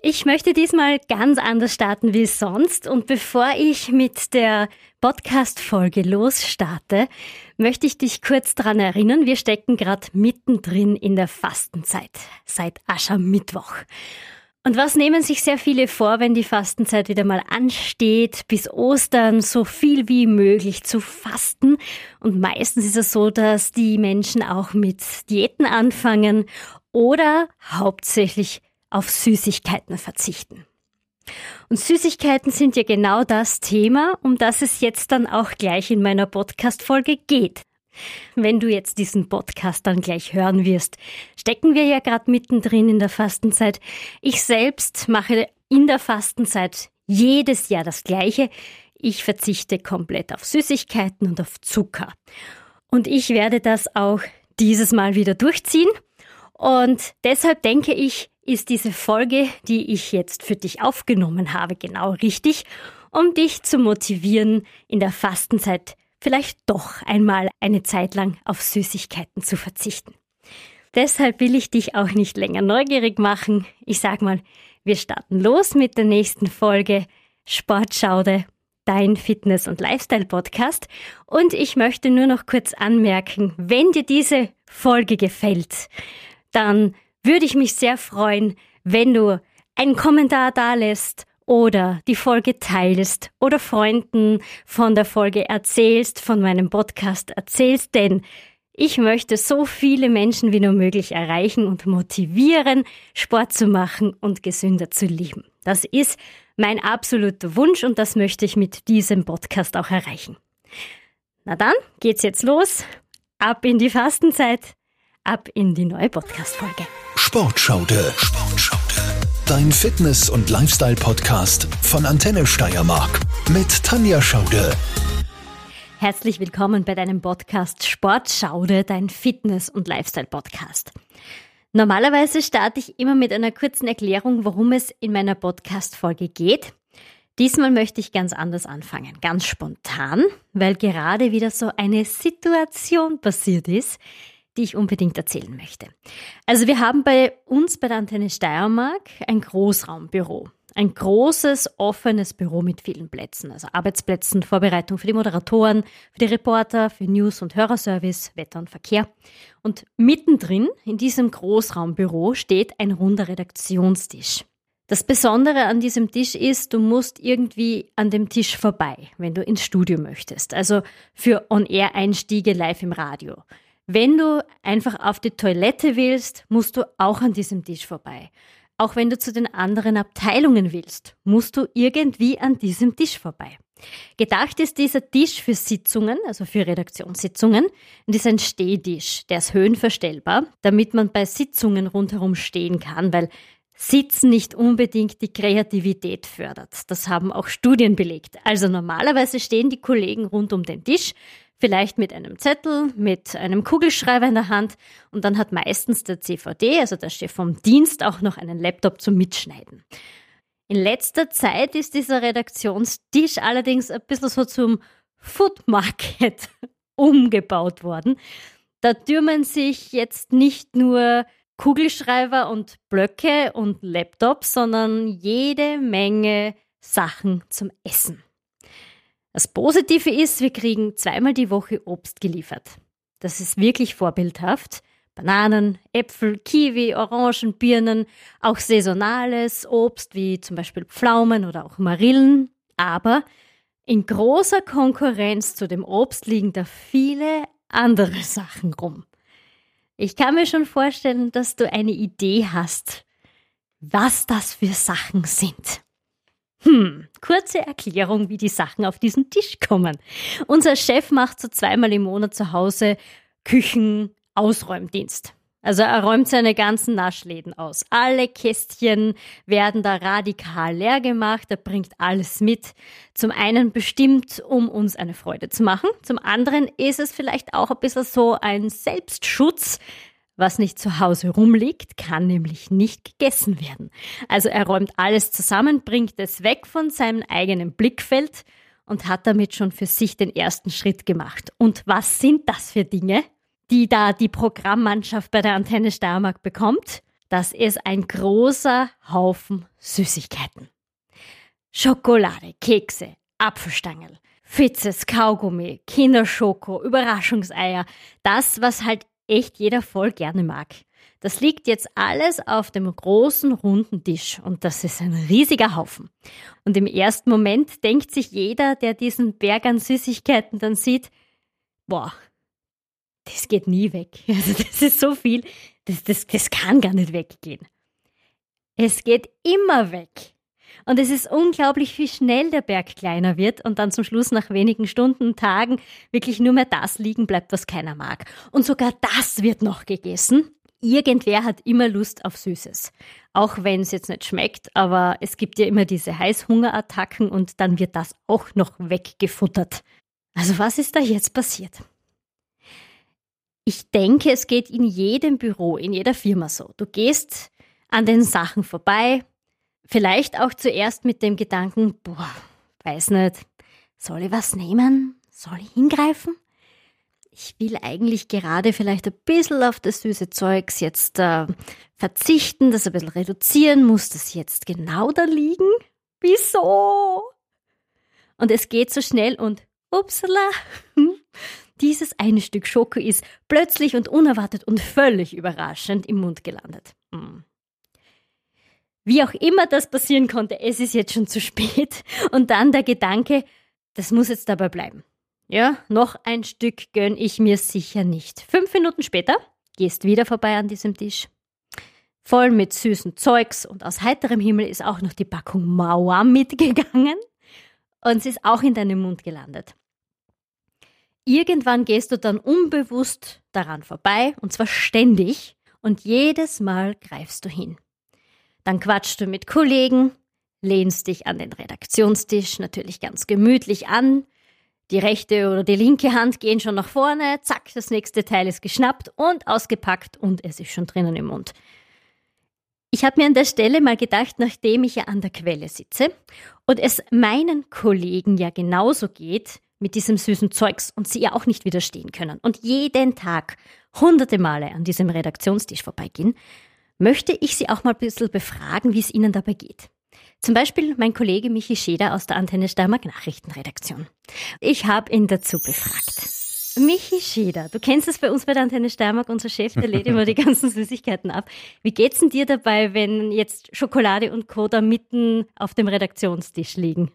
Ich möchte diesmal ganz anders starten wie sonst und bevor ich mit der Podcast-Folge losstarte, möchte ich dich kurz daran erinnern, wir stecken gerade mittendrin in der Fastenzeit, seit Aschermittwoch. Und was nehmen sich sehr viele vor, wenn die Fastenzeit wieder mal ansteht, bis Ostern so viel wie möglich zu fasten? Und meistens ist es so, dass die Menschen auch mit Diäten anfangen oder hauptsächlich auf Süßigkeiten verzichten. Und Süßigkeiten sind ja genau das Thema, um das es jetzt dann auch gleich in meiner Podcast-Folge geht. Wenn du jetzt diesen Podcast dann gleich hören wirst, stecken wir ja gerade mittendrin in der Fastenzeit. Ich selbst mache in der Fastenzeit jedes Jahr das Gleiche. Ich verzichte komplett auf Süßigkeiten und auf Zucker. Und ich werde das auch dieses Mal wieder durchziehen. Und deshalb denke ich, ist diese Folge, die ich jetzt für dich aufgenommen habe, genau richtig, um dich zu motivieren, in der Fastenzeit vielleicht doch einmal eine Zeit lang auf Süßigkeiten zu verzichten. Deshalb will ich dich auch nicht länger neugierig machen. Ich sag mal, wir starten los mit der nächsten Folge Sportschaude, dein Fitness- und Lifestyle-Podcast. Und ich möchte nur noch kurz anmerken, wenn dir diese Folge gefällt, dann würde ich mich sehr freuen, wenn du einen Kommentar da lässt oder die Folge teilst oder Freunden von der Folge erzählst, von meinem Podcast erzählst, denn ich möchte so viele Menschen wie nur möglich erreichen und motivieren, Sport zu machen und gesünder zu leben. Das ist mein absoluter Wunsch und das möchte ich mit diesem Podcast auch erreichen. Na dann, geht's jetzt los. Ab in die Fastenzeit ab in die neue Podcast-Folge. Sportschaude. Sportschaude. Dein Fitness- und Lifestyle-Podcast von Antenne Steiermark mit Tanja Schaude. Herzlich willkommen bei deinem Podcast Sportschaude, dein Fitness- und Lifestyle-Podcast. Normalerweise starte ich immer mit einer kurzen Erklärung, worum es in meiner Podcast-Folge geht. Diesmal möchte ich ganz anders anfangen, ganz spontan, weil gerade wieder so eine Situation passiert ist, die ich unbedingt erzählen möchte. Also wir haben bei uns bei der Antenne Steiermark ein Großraumbüro. Ein großes, offenes Büro mit vielen Plätzen, also Arbeitsplätzen, Vorbereitung für die Moderatoren, für die Reporter, für News- und Hörerservice, Wetter und Verkehr. Und mittendrin in diesem Großraumbüro steht ein runder Redaktionstisch. Das Besondere an diesem Tisch ist, du musst irgendwie an dem Tisch vorbei, wenn du ins Studio möchtest. Also für On-Air-Einstiege live im Radio. Wenn du einfach auf die Toilette willst, musst du auch an diesem Tisch vorbei. Auch wenn du zu den anderen Abteilungen willst, musst du irgendwie an diesem Tisch vorbei. Gedacht ist dieser Tisch für Sitzungen, also für Redaktionssitzungen, und ist ein Stehtisch, der ist höhenverstellbar, damit man bei Sitzungen rundherum stehen kann, weil Sitzen nicht unbedingt die Kreativität fördert. Das haben auch Studien belegt. Also normalerweise stehen die Kollegen rund um den Tisch, vielleicht mit einem Zettel, mit einem Kugelschreiber in der Hand und dann hat meistens der CVD, also der Chef vom Dienst, auch noch einen Laptop zum Mitschneiden. In letzter Zeit ist dieser Redaktionstisch allerdings ein bisschen so zum Food Market umgebaut worden. Da türmen sich jetzt nicht nur Kugelschreiber und Blöcke und Laptops, sondern jede Menge Sachen zum Essen. Das Positive ist, wir kriegen zweimal die Woche Obst geliefert. Das ist wirklich vorbildhaft. Bananen, Äpfel, Kiwi, Orangen, Birnen, auch saisonales Obst wie zum Beispiel Pflaumen oder auch Marillen. Aber in großer Konkurrenz zu dem Obst liegen da viele andere Sachen rum. Ich kann mir schon vorstellen, dass du eine Idee hast, was das für Sachen sind. Hm, kurze Erklärung, wie die Sachen auf diesen Tisch kommen. Unser Chef macht so zweimal im Monat zu Hause Küchenausräumdienst. Also er räumt seine ganzen Naschläden aus. Alle Kästchen werden da radikal leer gemacht. Er bringt alles mit. Zum einen bestimmt, um uns eine Freude zu machen. Zum anderen ist es vielleicht auch ein bisschen so ein Selbstschutz, was nicht zu Hause rumliegt, kann nämlich nicht gegessen werden. Also er räumt alles zusammen, bringt es weg von seinem eigenen Blickfeld und hat damit schon für sich den ersten Schritt gemacht. Und was sind das für Dinge, die da die Programmmannschaft bei der Antenne Steiermark bekommt? Das ist ein großer Haufen Süßigkeiten. Schokolade, Kekse, Apfelstangel, Fitzes, Kaugummi, Kinderschoko, Überraschungseier. Das, was halt echt jeder voll gerne mag. Das liegt jetzt alles auf dem großen runden Tisch und das ist ein riesiger Haufen. Und im ersten Moment denkt sich jeder, der diesen Berg an Süßigkeiten dann sieht, boah, das geht nie weg. Also das ist so viel, das, das, das kann gar nicht weggehen. Es geht immer weg. Und es ist unglaublich, wie schnell der Berg kleiner wird und dann zum Schluss nach wenigen Stunden, Tagen wirklich nur mehr das liegen bleibt, was keiner mag. Und sogar das wird noch gegessen. Irgendwer hat immer Lust auf Süßes. Auch wenn es jetzt nicht schmeckt, aber es gibt ja immer diese Heißhungerattacken und dann wird das auch noch weggefuttert. Also was ist da jetzt passiert? Ich denke, es geht in jedem Büro, in jeder Firma so. Du gehst an den Sachen vorbei, vielleicht auch zuerst mit dem Gedanken, boah, weiß nicht, soll ich was nehmen? Soll ich hingreifen? Ich will eigentlich gerade vielleicht ein bisschen auf das süße Zeugs jetzt äh, verzichten, das ein bisschen reduzieren. Muss das jetzt genau da liegen? Wieso? Und es geht so schnell und upsala, dieses eine Stück Schoko ist plötzlich und unerwartet und völlig überraschend im Mund gelandet. Hm. Wie auch immer das passieren konnte, es ist jetzt schon zu spät. Und dann der Gedanke, das muss jetzt dabei bleiben. Ja, noch ein Stück gönn ich mir sicher nicht. Fünf Minuten später gehst wieder vorbei an diesem Tisch. Voll mit süßen Zeugs und aus heiterem Himmel ist auch noch die Packung Mauer mitgegangen und sie ist auch in deinem Mund gelandet. Irgendwann gehst du dann unbewusst daran vorbei, und zwar ständig, und jedes Mal greifst du hin. Dann quatschst du mit Kollegen, lehnst dich an den Redaktionstisch natürlich ganz gemütlich an, die rechte oder die linke Hand gehen schon nach vorne, zack, das nächste Teil ist geschnappt und ausgepackt und es ist schon drinnen im Mund. Ich habe mir an der Stelle mal gedacht, nachdem ich ja an der Quelle sitze und es meinen Kollegen ja genauso geht, mit diesem süßen Zeugs und sie ja auch nicht widerstehen können und jeden Tag hunderte Male an diesem Redaktionstisch vorbeigehen, möchte ich sie auch mal ein bisschen befragen, wie es ihnen dabei geht. Zum Beispiel mein Kollege Michi Scheder aus der Antenne Steiermark Nachrichtenredaktion. Ich habe ihn dazu befragt. Michi Scheder, du kennst es bei uns bei der Antenne Steiermark, unser Chef, der lädt immer die ganzen Süßigkeiten ab. Wie geht's denn dir dabei, wenn jetzt Schokolade und Co. da mitten auf dem Redaktionstisch liegen?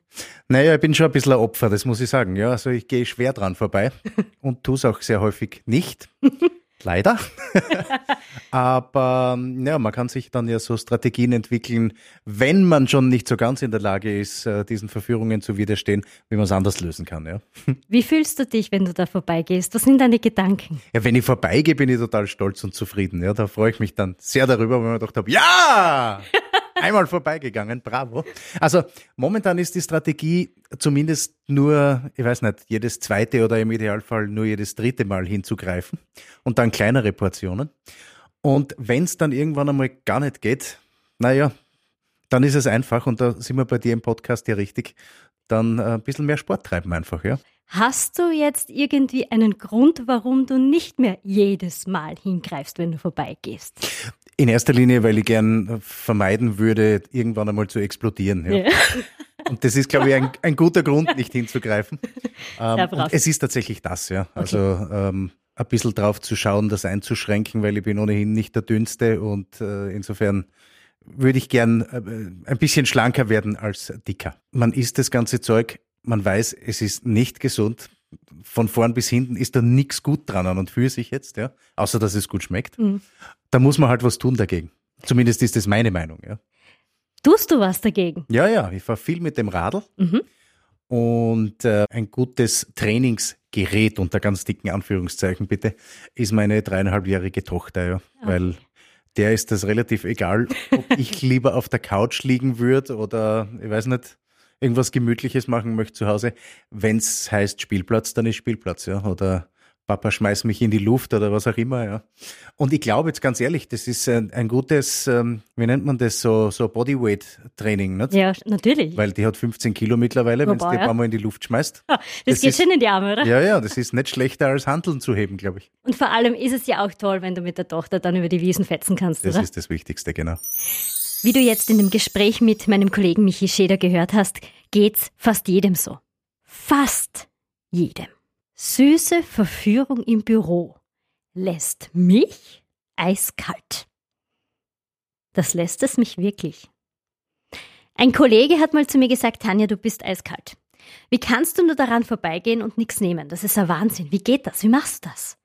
Naja, ich bin schon ein bisschen ein Opfer, das muss ich sagen. Ja, also ich gehe schwer dran vorbei und tue es auch sehr häufig nicht. Leider. Aber ja, man kann sich dann ja so Strategien entwickeln, wenn man schon nicht so ganz in der Lage ist, äh, diesen Verführungen zu widerstehen, wie man es anders lösen kann. Ja. Wie fühlst du dich, wenn du da vorbeigehst? Was sind deine Gedanken? Ja, wenn ich vorbeigehe, bin ich total stolz und zufrieden. Ja, da freue ich mich dann sehr darüber, ich mir gedacht habe, ja! Einmal vorbeigegangen, bravo. Also momentan ist die Strategie zumindest nur, ich weiß nicht, jedes zweite oder im Idealfall nur jedes dritte Mal hinzugreifen und dann kleinere Portionen. Und wenn es dann irgendwann einmal gar nicht geht, naja, dann ist es einfach, und da sind wir bei dir im Podcast ja richtig, dann ein bisschen mehr Sport treiben einfach, ja. Hast du jetzt irgendwie einen Grund, warum du nicht mehr jedes Mal hingreifst, wenn du vorbeigehst? In erster Linie, weil ich gern vermeiden würde, irgendwann einmal zu explodieren. Ja. ja. Und das ist, glaube ich, ein, ein guter Grund, nicht hinzugreifen. Ähm, es ist tatsächlich das, ja. Also okay. ähm, ein bisschen drauf zu schauen, das einzuschränken, weil ich bin ohnehin nicht der Dünnste und äh, insofern würde ich gern äh, ein bisschen schlanker werden als dicker. Man isst das ganze Zeug, man weiß, es ist nicht gesund. Von vorn bis hinten ist da nichts gut dran an und für sich jetzt, ja, außer dass es gut schmeckt. Mhm. Da muss man halt was tun dagegen. Zumindest ist das meine Meinung, ja. Tust du was dagegen? Ja, ja, ich fahre viel mit dem Radl. Mhm. Und äh, ein gutes Trainingsgerät unter ganz dicken Anführungszeichen bitte ist meine dreieinhalbjährige Tochter, ja. Okay. Weil der ist das relativ egal, ob ich lieber auf der Couch liegen würde oder ich weiß nicht, irgendwas Gemütliches machen möchte zu Hause. Wenn es heißt Spielplatz, dann ist Spielplatz, ja. Oder Papa schmeiß mich in die Luft oder was auch immer, ja. Und ich glaube jetzt ganz ehrlich, das ist ein, ein gutes, ähm, wie nennt man das, so, so Bodyweight-Training, nicht? Ja, natürlich. Weil die hat 15 Kilo mittlerweile, wenn du die ein paar Mal in die Luft schmeißt. Ja, das, das, geht ist, schon in die Arme, oder? Ja, ja, das ist nicht schlechter als Handeln zu heben, glaube ich. Und vor allem ist es ja auch toll, wenn du mit der Tochter dann über die Wiesen fetzen kannst, das oder? Das ist das Wichtigste, genau. Wie du jetzt in dem Gespräch mit meinem Kollegen Michi Scheder gehört hast, geht's fast jedem so. Fast jedem. Süße Verführung im Büro lässt mich eiskalt. Das lässt es mich wirklich. Ein Kollege hat mal zu mir gesagt, Tanja, du bist eiskalt. Wie kannst du nur daran vorbeigehen und nichts nehmen? Das ist ein Wahnsinn. Wie geht das? Wie machst du das?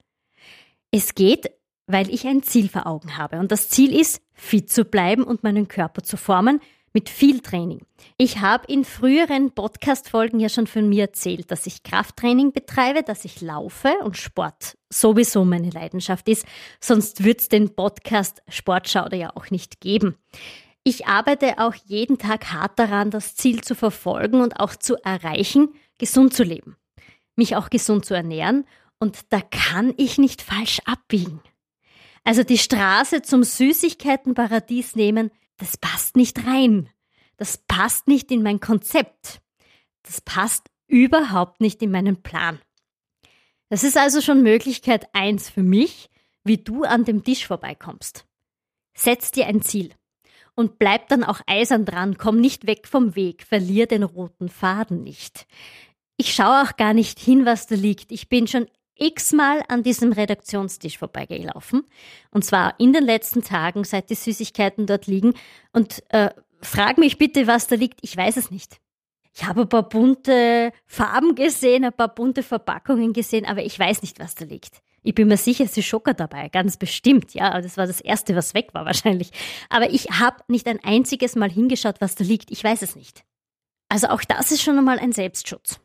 Es geht, weil ich ein Ziel vor Augen habe. Und das Ziel ist, fit zu bleiben und meinen Körper zu formen, mit viel Training. Ich habe in früheren Podcast-Folgen ja schon von mir erzählt, dass ich Krafttraining betreibe, dass ich laufe und Sport sowieso meine Leidenschaft ist. Sonst würde es den Podcast Sportschauder ja auch nicht geben. Ich arbeite auch jeden Tag hart daran, das Ziel zu verfolgen und auch zu erreichen, gesund zu leben, mich auch gesund zu ernähren. Und da kann ich nicht falsch abbiegen. Also die Straße zum Süßigkeitenparadies nehmen, das passt nicht rein. Das passt nicht in mein Konzept. Das passt überhaupt nicht in meinen Plan. Das ist also schon Möglichkeit eins für mich, wie du an dem Tisch vorbeikommst. Setz dir ein Ziel und bleib dann auch eisern dran, komm nicht weg vom Weg, verlier den roten Faden nicht. Ich schaue auch gar nicht hin, was da liegt. Ich bin schon x-mal an diesem Redaktionstisch vorbeigelaufen. Und zwar in den letzten Tagen, seit die Süßigkeiten dort liegen. Und äh, frag mich bitte, was da liegt. Ich weiß es nicht. Ich habe ein paar bunte Farben gesehen, ein paar bunte Verpackungen gesehen, aber ich weiß nicht, was da liegt. Ich bin mir sicher, es ist Schocker dabei, ganz bestimmt, ja. Das war das Erste, was weg war wahrscheinlich. Aber ich habe nicht ein einziges Mal hingeschaut, was da liegt. Ich weiß es nicht. Also auch das ist schon einmal ein Selbstschutz.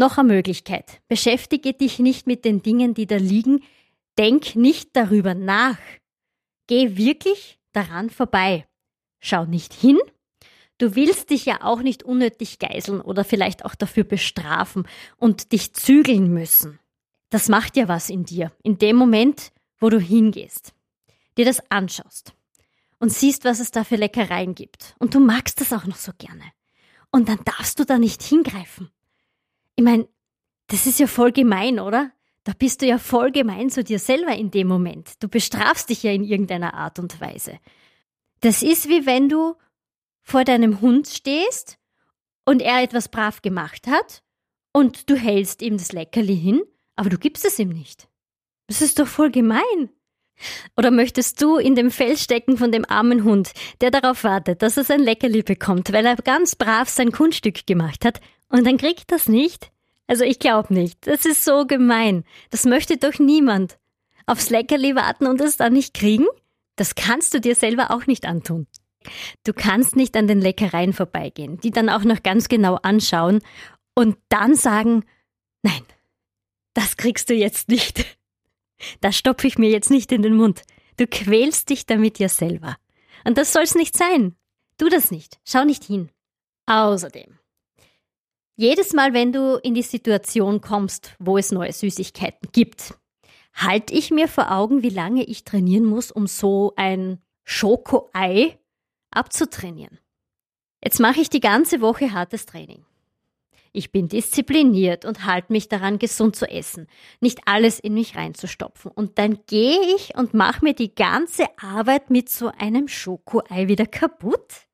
Noch eine Möglichkeit. Beschäftige dich nicht mit den Dingen, die da liegen. Denk nicht darüber nach. Geh wirklich daran vorbei. Schau nicht hin. Du willst dich ja auch nicht unnötig geiseln oder vielleicht auch dafür bestrafen und dich zügeln müssen. Das macht ja was in dir, in dem Moment, wo du hingehst, dir das anschaust und siehst, was es da für Leckereien gibt. Und du magst das auch noch so gerne. Und dann darfst du da nicht hingreifen. Ich meine, das ist ja voll gemein, oder? Da bist du ja voll gemein zu dir selber in dem Moment. Du bestrafst dich ja in irgendeiner Art und Weise. Das ist wie wenn du vor deinem Hund stehst und er etwas brav gemacht hat und du hältst ihm das Leckerli hin, aber du gibst es ihm nicht. Das ist doch voll gemein. Oder möchtest du in dem Fell stecken von dem armen Hund, der darauf wartet, dass er sein Leckerli bekommt, weil er ganz brav sein Kunststück gemacht hat und dann kriegt das nicht? Also ich glaube nicht. Das ist so gemein. Das möchte doch niemand. Aufs Leckerli warten und es dann nicht kriegen? Das kannst du dir selber auch nicht antun. Du kannst nicht an den Leckereien vorbeigehen, die dann auch noch ganz genau anschauen und dann sagen, nein, das kriegst du jetzt nicht. Das stopfe ich mir jetzt nicht in den Mund. Du quälst dich damit ja selber. Und das soll's nicht sein. Tu das nicht. Schau nicht hin. Außerdem, jedes Mal, wenn du in die Situation kommst, wo es neue Süßigkeiten gibt, halte ich mir vor Augen, wie lange ich trainieren muss, um so ein Schokoei abzutrainieren. Jetzt mache ich die ganze Woche hartes Training. Ich bin diszipliniert und halte mich daran, gesund zu essen, nicht alles in mich reinzustopfen. Und dann gehe ich und mache mir die ganze Arbeit mit so einem Schokoei wieder kaputt.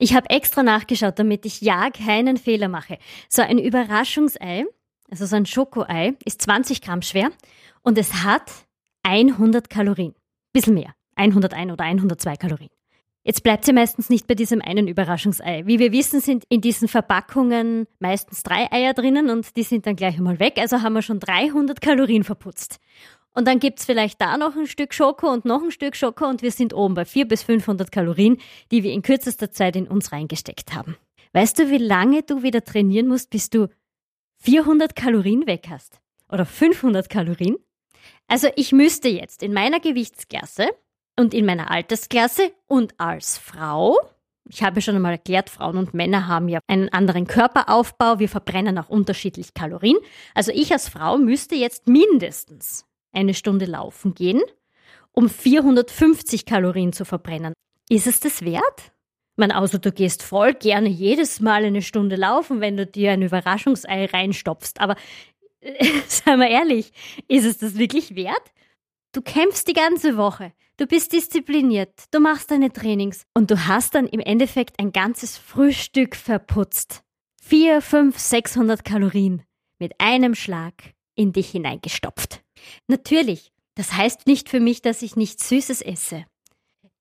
Ich habe extra nachgeschaut, damit ich ja keinen Fehler mache. So ein Überraschungsei, also so ein Schokoei, ist 20 Gramm schwer und es hat 100 Kalorien. Bisschen mehr. 101 oder 102 Kalorien. Jetzt bleibt sie meistens nicht bei diesem einen Überraschungsei. Wie wir wissen, sind in diesen Verpackungen meistens drei Eier drinnen und die sind dann gleich einmal weg. Also haben wir schon 300 Kalorien verputzt. Und dann gibt's vielleicht da noch ein Stück Schoko und noch ein Stück Schoko und wir sind oben bei 400 bis 500 Kalorien, die wir in kürzester Zeit in uns reingesteckt haben. Weißt du, wie lange du wieder trainieren musst, bis du 400 Kalorien weg hast? Oder 500 Kalorien? Also ich müsste jetzt in meiner Gewichtsklasse und in meiner Altersklasse und als Frau, Ich habe schon einmal erklärt, Frauen und Männer haben ja einen anderen Körperaufbau. Wir verbrennen auch unterschiedlich Kalorien. Also ich als Frau müsste jetzt mindestens eine Stunde laufen gehen, um 450 Kalorien zu verbrennen. Ist es das wert? Man, also du gehst voll gerne jedes Mal eine Stunde laufen, wenn du dir ein Überraschungsei reinstopfst. Aber äh, sei mal ehrlich, ist es das wirklich wert? Du kämpfst die ganze Woche, du bist diszipliniert, du machst deine Trainings und du hast dann im Endeffekt ein ganzes Frühstück verputzt. Vier, fünf, 600 Kalorien mit einem Schlag in dich hineingestopft. Natürlich, das heißt nicht für mich, dass ich nichts Süßes esse.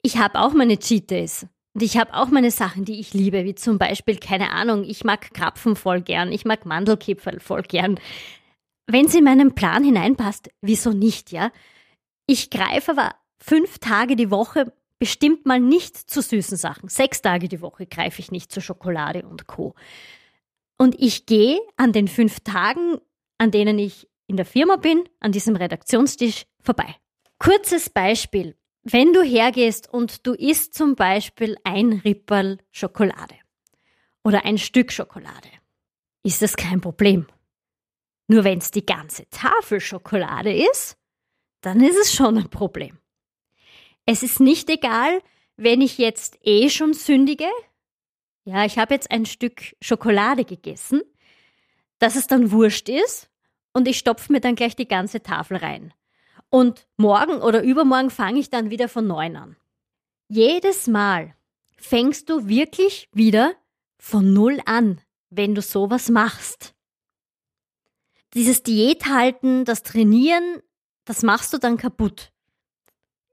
Ich habe auch meine Cheat Days. Und ich habe auch meine Sachen, die ich liebe, wie zum Beispiel, keine Ahnung, ich mag Krapfen voll gern, ich mag Mandelkipferl voll gern. Wenn es in meinen Plan hineinpasst, wieso nicht, ja? Ich greife aber fünf Tage die Woche bestimmt mal nicht zu süßen Sachen. Sechs Tage die Woche greife ich nicht zu Schokolade und Co. Und ich gehe an den fünf Tagen, an denen ich in der Firma bin, an diesem Redaktionstisch vorbei. Kurzes Beispiel. Wenn du hergehst und du isst zum Beispiel ein Ripperl Schokolade oder ein Stück Schokolade, ist das kein Problem. Nur wenn es die ganze Tafel Schokolade ist, dann ist es schon ein Problem. Es ist nicht egal, wenn ich jetzt eh schon sündige. Ja, ich habe jetzt ein Stück Schokolade gegessen, dass es dann wurscht ist und ich stopfe mir dann gleich die ganze Tafel rein. Und morgen oder übermorgen fange ich dann wieder von neun an. Jedes Mal fängst du wirklich wieder von null an, wenn du sowas machst. Dieses Diät halten, das Trainieren, das machst du dann kaputt.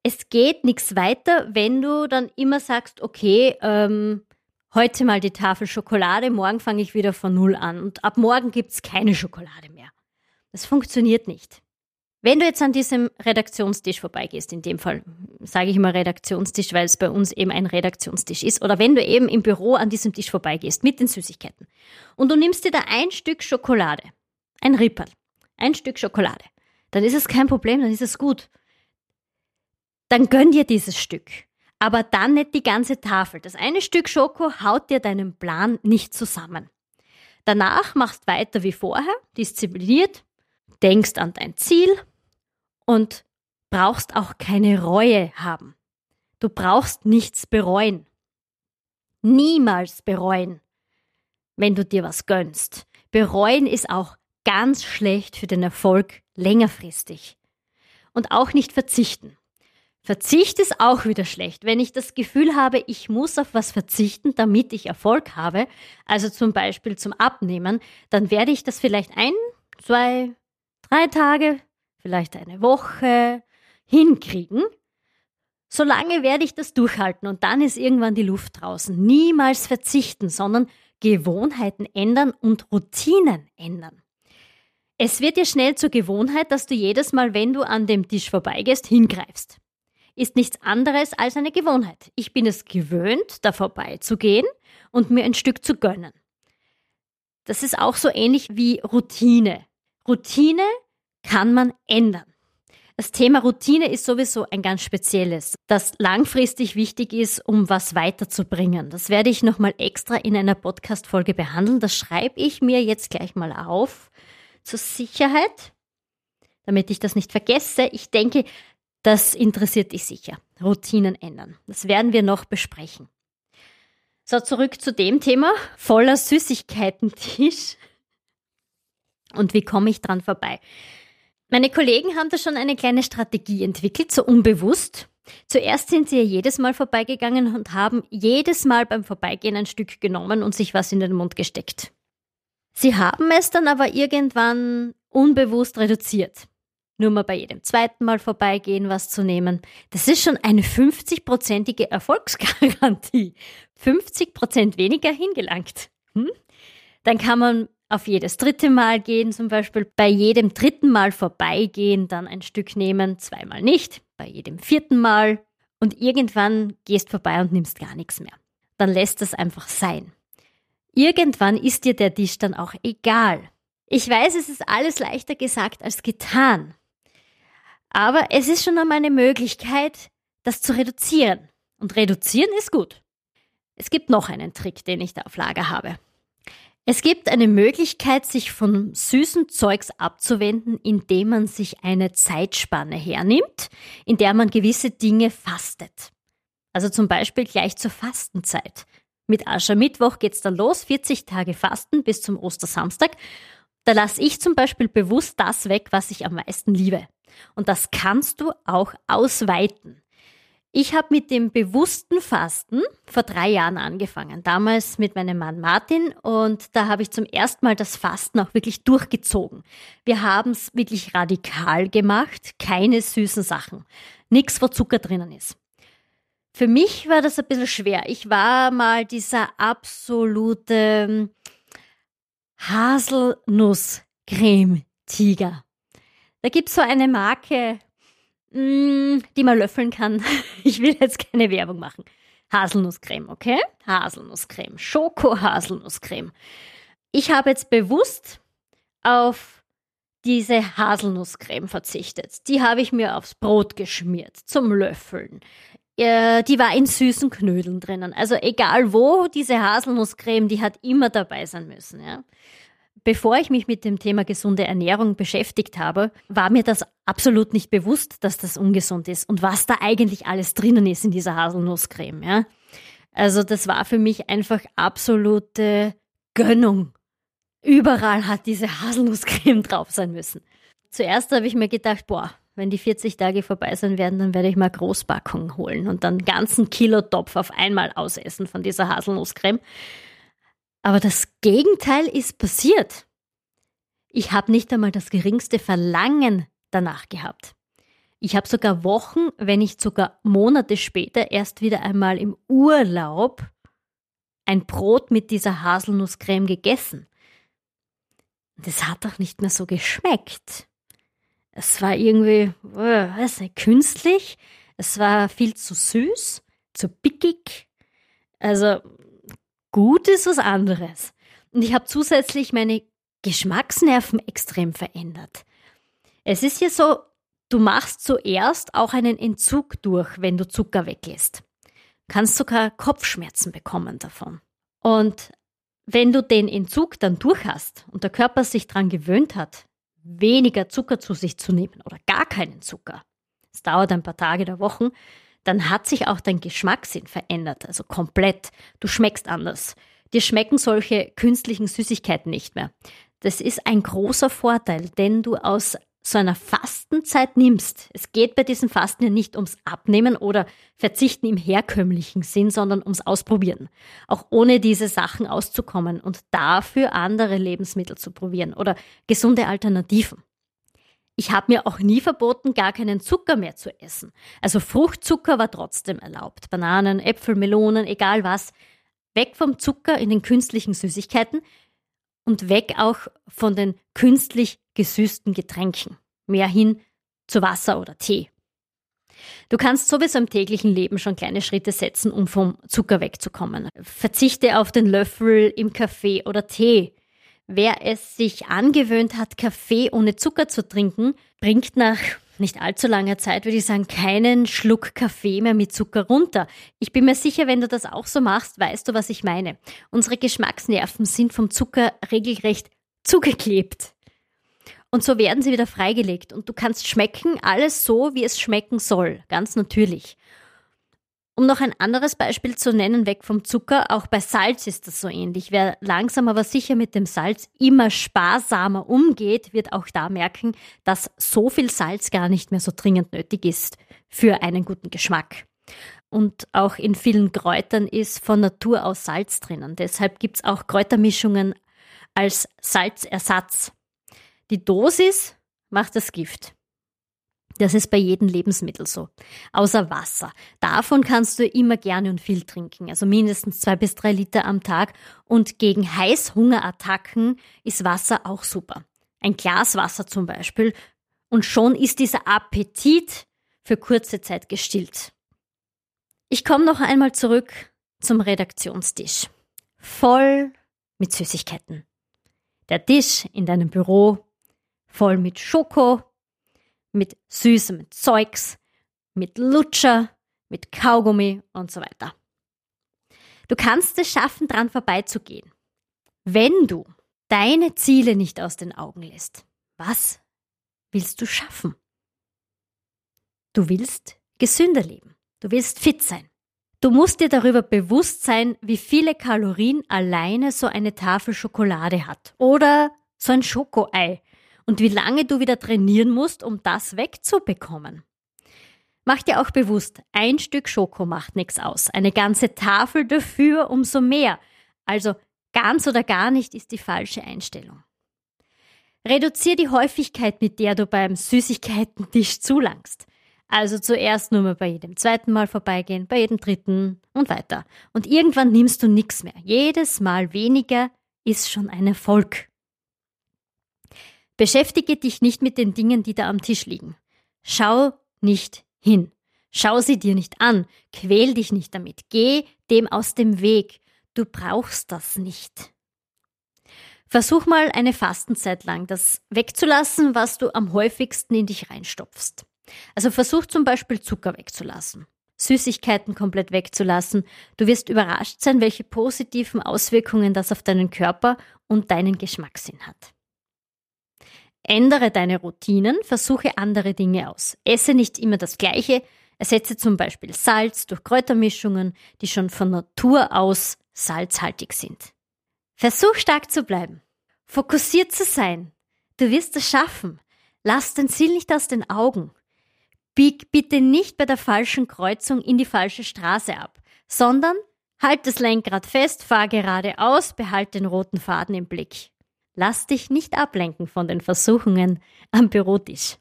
Es geht nichts weiter, wenn du dann immer sagst, okay, ähm, heute mal die Tafel Schokolade, morgen fange ich wieder von null an und ab morgen gibt es keine Schokolade mehr. Das funktioniert nicht. Wenn du jetzt an diesem Redaktionstisch vorbeigehst, in dem Fall sage ich immer Redaktionstisch, weil es bei uns eben ein Redaktionstisch ist, oder wenn du eben im Büro an diesem Tisch vorbeigehst mit den Süßigkeiten und du nimmst dir da ein Stück Schokolade, ein Ripperl, ein Stück Schokolade, dann ist es kein Problem, dann ist es gut. Dann gönn dir dieses Stück. Aber dann nicht die ganze Tafel. Das eine Stück Schoko haut dir deinen Plan nicht zusammen. Danach machst weiter wie vorher, diszipliniert, denkst an dein Ziel, und brauchst auch keine Reue haben. Du brauchst nichts bereuen. Niemals bereuen, wenn du dir was gönnst. Bereuen ist auch ganz schlecht für den Erfolg längerfristig. Und auch nicht verzichten. Verzicht ist auch wieder schlecht. Wenn ich das Gefühl habe, ich muss auf was verzichten, damit ich Erfolg habe, also zum Beispiel zum Abnehmen, dann werde ich das vielleicht ein, zwei, drei Tage vielleicht eine Woche hinkriegen. Solange werde ich das durchhalten und dann ist irgendwann die Luft draußen. Niemals verzichten, sondern Gewohnheiten ändern und Routinen ändern. Es wird dir schnell zur Gewohnheit, dass du jedes Mal, wenn du an dem Tisch vorbeigehst, hingreifst. Ist nichts anderes als eine Gewohnheit. Ich bin es gewöhnt, da vorbeizugehen und mir ein Stück zu gönnen. Das ist auch so ähnlich wie Routine. Routine kann man ändern. Das Thema Routine ist sowieso ein ganz spezielles, das langfristig wichtig ist, um was weiterzubringen. Das werde ich nochmal extra in einer Podcast-Folge behandeln. Das schreibe ich mir jetzt gleich mal auf zur Sicherheit, damit ich das nicht vergesse. Ich denke, das interessiert dich sicher. Routinen ändern. Das werden wir noch besprechen. So, zurück zu dem Thema. Voller Süßigkeiten-Tisch. Und wie komme ich dran vorbei? Meine Kollegen haben da schon eine kleine Strategie entwickelt, so unbewusst. Zuerst sind sie ja jedes Mal vorbeigegangen und haben jedes Mal beim Vorbeigehen ein Stück genommen und sich was in den Mund gesteckt. Sie haben es dann aber irgendwann unbewusst reduziert. Nur mal bei jedem zweiten Mal vorbeigehen, was zu nehmen. Das ist schon eine 50-prozentige Erfolgsgarantie. 50 Prozent weniger hingelangt. Hm? Dann kann man auf jedes dritte Mal gehen, zum Beispiel bei jedem dritten Mal vorbeigehen, dann ein Stück nehmen, zweimal nicht, bei jedem vierten Mal und irgendwann gehst vorbei und nimmst gar nichts mehr. Dann lässt es einfach sein. Irgendwann ist dir der Tisch dann auch egal. Ich weiß, es ist alles leichter gesagt als getan. Aber es ist schon einmal eine Möglichkeit, das zu reduzieren. Und reduzieren ist gut. Es gibt noch einen Trick, den ich da auf Lager habe. Es gibt eine Möglichkeit, sich von süßen Zeugs abzuwenden, indem man sich eine Zeitspanne hernimmt, in der man gewisse Dinge fastet. Also zum Beispiel gleich zur Fastenzeit. Mit Aschermittwoch geht's dann los, 40 Tage Fasten bis zum Ostersamstag. Da lasse ich zum Beispiel bewusst das weg, was ich am meisten liebe. Und das kannst du auch ausweiten. Ich habe mit dem bewussten Fasten vor drei Jahren angefangen, damals mit meinem Mann Martin und da habe ich zum ersten Mal das Fasten auch wirklich durchgezogen. Wir haben es wirklich radikal gemacht, keine süßen Sachen, nichts, wo Zucker drinnen ist. Für mich war das ein bisschen schwer. Ich war mal dieser absolute ähm, Haselnuss-Creme-Tiger. Da gibt's so eine Marke, die man löffeln kann. Ich will jetzt keine Werbung machen. Haselnusscreme, okay? Haselnusscreme. Schoko-Haselnusscreme. Ich habe jetzt bewusst auf diese Haselnusscreme verzichtet. Die habe ich mir aufs Brot geschmiert zum Löffeln. Die war in süßen Knödeln drinnen. Also egal wo, diese Haselnusscreme, die hat immer dabei sein müssen. Ja? Bevor ich mich mit dem Thema gesunde Ernährung beschäftigt habe, war mir das absolut nicht bewusst, dass das ungesund ist und was da eigentlich alles drinnen ist in dieser Haselnusscreme. Ja? Also das war für mich einfach absolute Gönnung. Überall hat diese Haselnusscreme drauf sein müssen. Zuerst habe ich mir gedacht, boah, wenn die 40 Tage vorbei sein werden, dann werde ich mal Großpackungen holen und dann ganzen Kilo Topf auf einmal ausessen von dieser Haselnusscreme. Aber das Gegenteil ist passiert. Ich habe nicht einmal das geringste Verlangen danach gehabt. Ich habe sogar Wochen, wenn nicht sogar Monate später erst wieder einmal im Urlaub ein Brot mit dieser Haselnusscreme gegessen. Das hat doch nicht mehr so geschmeckt. Es war irgendwie, äh, weiß nicht, künstlich. Es war viel zu süß, zu pickig. Also Gut ist was anderes. Und ich habe zusätzlich meine Geschmacksnerven extrem verändert. Es ist ja so, du machst zuerst auch einen Entzug durch, wenn du Zucker weglässt. Kannst sogar Kopfschmerzen bekommen davon. Und wenn du den Entzug dann durch hast und der Körper sich daran gewöhnt hat, weniger Zucker zu sich zu nehmen oder gar keinen Zucker, es dauert ein paar Tage oder Wochen, dann hat sich auch dein Geschmackssinn verändert, also komplett. Du schmeckst anders. Dir schmecken solche künstlichen Süßigkeiten nicht mehr. Das ist ein großer Vorteil, denn du aus so einer Fastenzeit nimmst. Es geht bei diesem Fasten ja nicht ums Abnehmen oder Verzichten im herkömmlichen Sinn, sondern ums Ausprobieren. Auch ohne diese Sachen auszukommen und dafür andere Lebensmittel zu probieren oder gesunde Alternativen. Ich habe mir auch nie verboten, gar keinen Zucker mehr zu essen. Also Fruchtzucker war trotzdem erlaubt. Bananen, Äpfel, Melonen, egal was. Weg vom Zucker in den künstlichen Süßigkeiten und weg auch von den künstlich gesüßten Getränken. Mehr hin zu Wasser oder Tee. Du kannst sowieso im täglichen Leben schon kleine Schritte setzen, um vom Zucker wegzukommen. Verzichte auf den Löffel im Kaffee oder Tee. Wer es sich angewöhnt hat, Kaffee ohne Zucker zu trinken, bringt nach nicht allzu langer Zeit, würde ich sagen, keinen Schluck Kaffee mehr mit Zucker runter. Ich bin mir sicher, wenn du das auch so machst, weißt du, was ich meine. Unsere Geschmacksnerven sind vom Zucker regelrecht zugeklebt. Und so werden sie wieder freigelegt und du kannst schmecken, alles so, wie es schmecken soll, ganz natürlich. Um noch ein anderes Beispiel zu nennen, weg vom Zucker, auch bei Salz ist das so ähnlich. Wer langsam aber sicher mit dem Salz immer sparsamer umgeht, wird auch da merken, dass so viel Salz gar nicht mehr so dringend nötig ist für einen guten Geschmack. Und auch in vielen Kräutern ist von Natur aus Salz drinnen. Deshalb gibt es auch Kräutermischungen als Salzersatz. Die Dosis macht das Gift. Das ist bei jedem Lebensmittel so. Außer Wasser. Davon kannst du immer gerne und viel trinken. Also mindestens zwei bis drei Liter am Tag. Und gegen Heißhungerattacken ist Wasser auch super. Ein Glas Wasser zum Beispiel. Und schon ist dieser Appetit für kurze Zeit gestillt. Ich komme noch einmal zurück zum Redaktionstisch. Voll mit Süßigkeiten. Der Tisch in deinem Büro voll mit Schoko, mit süßem Zeugs, mit Lutscher, mit Kaugummi und so weiter. Du kannst es schaffen, dran vorbeizugehen. Wenn du deine Ziele nicht aus den Augen lässt, was willst du schaffen? Du willst gesünder leben. Du willst fit sein. Du musst dir darüber bewusst sein, wie viele Kalorien alleine so eine Tafel Schokolade hat. Oder so ein Schokoei. Und wie lange du wieder trainieren musst, um das wegzubekommen. Mach dir auch bewusst, ein Stück Schoko macht nichts aus. Eine ganze Tafel dafür umso mehr. Also ganz oder gar nicht ist die falsche Einstellung. Reduzier die Häufigkeit, mit der du beim Süßigkeiten-Tisch zulangst. Also zuerst nur mal bei jedem zweiten Mal vorbeigehen, bei jedem dritten und weiter. Und irgendwann nimmst du nichts mehr. Jedes Mal weniger ist schon ein Erfolg. Beschäftige dich nicht mit den Dingen, die da am Tisch liegen. Schau nicht hin. Schau sie dir nicht an. Quäl dich nicht damit. Geh dem aus dem Weg. Du brauchst das nicht. Versuch mal eine Fastenzeit lang das wegzulassen, was du am häufigsten in dich reinstopfst. Also versuch zum Beispiel Zucker wegzulassen, Süßigkeiten komplett wegzulassen. Du wirst überrascht sein, welche positiven Auswirkungen das auf deinen Körper und deinen Geschmackssinn hat. Ändere deine Routinen, versuche andere Dinge aus. Esse nicht immer das Gleiche, ersetze zum Beispiel Salz durch Kräutermischungen, die schon von Natur aus salzhaltig sind. Versuch stark zu bleiben, fokussiert zu sein. Du wirst es schaffen. Lass dein Ziel nicht aus den Augen. Bieg bitte nicht bei der falschen Kreuzung in die falsche Straße ab, sondern halt das Lenkrad fest, fahr geradeaus, behalt den roten Faden im Blick. Lass dich nicht ablenken von den Versuchungen am Bürotisch.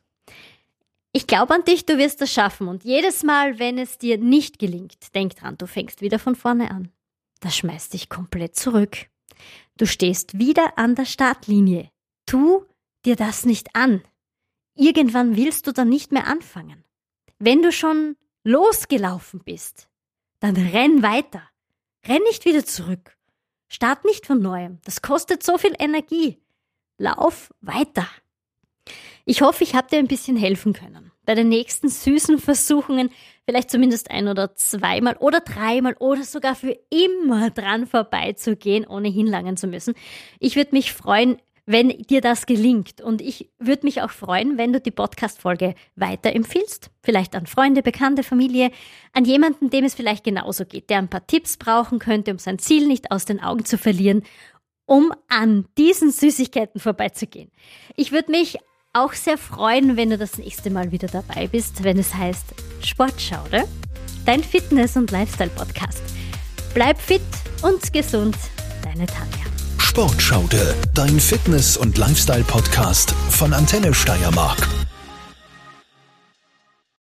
Ich glaube an dich, du wirst es schaffen und jedes Mal, wenn es dir nicht gelingt, denk dran, du fängst wieder von vorne an. Das schmeißt dich komplett zurück. Du stehst wieder an der Startlinie. Tu dir das nicht an. Irgendwann willst du dann nicht mehr anfangen. Wenn du schon losgelaufen bist, dann renn weiter. Renn nicht wieder zurück. Start nicht von neuem. Das kostet so viel Energie. Lauf weiter. Ich hoffe, ich habe dir ein bisschen helfen können. Bei den nächsten süßen Versuchungen vielleicht zumindest ein oder zweimal oder dreimal oder sogar für immer dran vorbeizugehen, ohne hinlangen zu müssen. Ich würde mich freuen, wenn dir das gelingt. Und ich würde mich auch freuen, wenn du die Podcast-Folge weiterempfiehlst. Vielleicht an Freunde, Bekannte, Familie, an jemanden, dem es vielleicht genauso geht, der ein paar Tipps brauchen könnte, um sein Ziel nicht aus den Augen zu verlieren, um an diesen Süßigkeiten vorbeizugehen. Ich würde mich auch sehr freuen, wenn du das nächste Mal wieder dabei bist, wenn es heißt Sportschaude, dein Fitness- und Lifestyle-Podcast. Bleib fit und gesund, deine Tanja. Sportschaude, dein Fitness- und Lifestyle-Podcast von Antenne Steiermark.